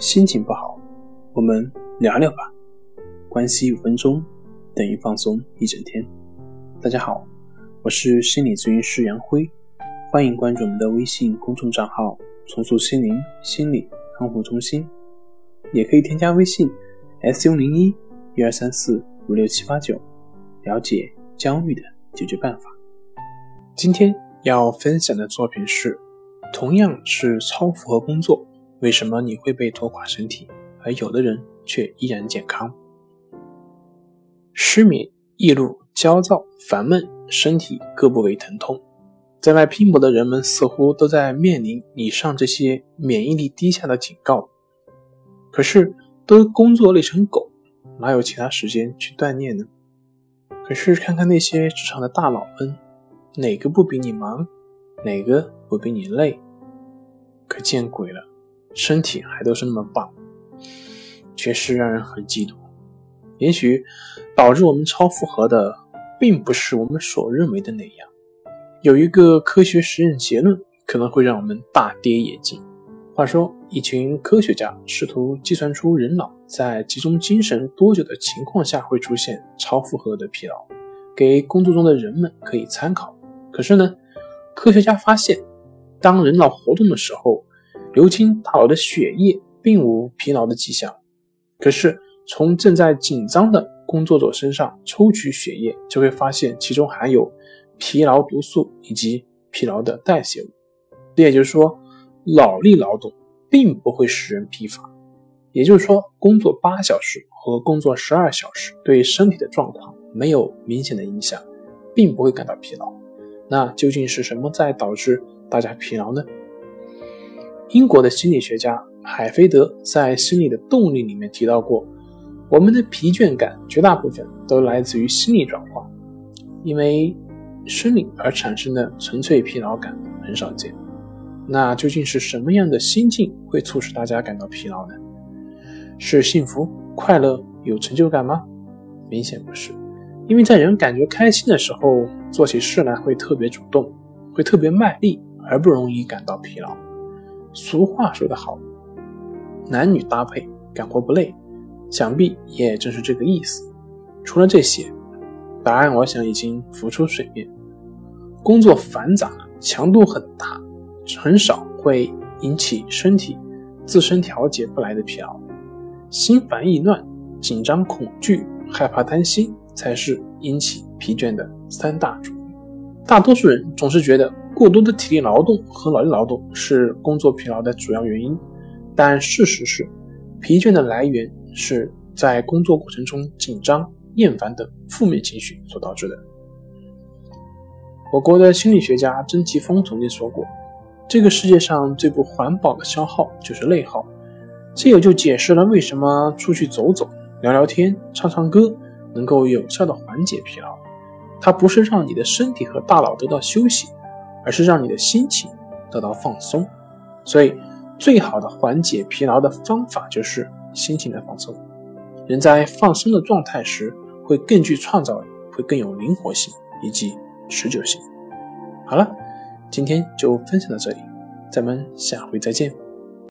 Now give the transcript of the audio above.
心情不好，我们聊聊吧。关系五分钟等于放松一整天。大家好，我是心理咨询师杨辉，欢迎关注我们的微信公众账号“重塑心灵心理康复中心”，也可以添加微信 “s u 零一一二三四五六七八九”，了解焦虑的解决办法。今天要分享的作品是：同样是超负荷工作。为什么你会被拖垮身体，而有的人却依然健康？失眠、易怒、焦躁、烦闷，身体各部位疼痛，在外拼搏的人们似乎都在面临以上这些免疫力低下的警告。可是都工作累成狗，哪有其他时间去锻炼呢？可是看看那些职场的大佬们，哪个不比你忙？哪个不比你累？可见鬼了！身体还都是那么棒，确实让人很嫉妒。也许导致我们超负荷的，并不是我们所认为的那样。有一个科学实验结论，可能会让我们大跌眼镜。话说，一群科学家试图计算出人脑在集中精神多久的情况下会出现超负荷的疲劳，给工作中的人们可以参考。可是呢，科学家发现，当人脑活动的时候，流经大脑的血液并无疲劳的迹象，可是从正在紧张的工作者身上抽取血液，就会发现其中含有疲劳毒素以及疲劳的代谢物。这也就是说，脑力劳动并不会使人疲乏。也就是说，工作八小时和工作十二小时对身体的状况没有明显的影响，并不会感到疲劳。那究竟是什么在导致大家疲劳呢？英国的心理学家海菲德在《心理的动力》里面提到过，我们的疲倦感绝大部分都来自于心理转化，因为生理而产生的纯粹疲劳感很少见。那究竟是什么样的心境会促使大家感到疲劳呢？是幸福、快乐、有成就感吗？明显不是，因为在人感觉开心的时候，做起事来会特别主动，会特别卖力，而不容易感到疲劳。俗话说得好，男女搭配，干活不累，想必也正是这个意思。除了这些，答案我想已经浮出水面。工作繁杂，强度很大，很少会引起身体自身调节不来的疲劳。心烦意乱、紧张恐惧、害怕担心，才是引起疲倦的三大主因。大多数人总是觉得。过多的体力劳动和脑力劳动是工作疲劳的主要原因，但事实是，疲倦的来源是在工作过程中紧张、厌烦等负面情绪所导致的。我国的心理学家曾奇峰曾经说过：“这个世界上最不环保的消耗就是内耗。”这也就解释了为什么出去走走、聊聊天、唱唱歌能够有效的缓解疲劳。它不是让你的身体和大脑得到休息。而是让你的心情得到放松，所以最好的缓解疲劳的方法就是心情的放松。人在放松的状态时，会更具创造力，会更有灵活性以及持久性。好了，今天就分享到这里，咱们下回再见。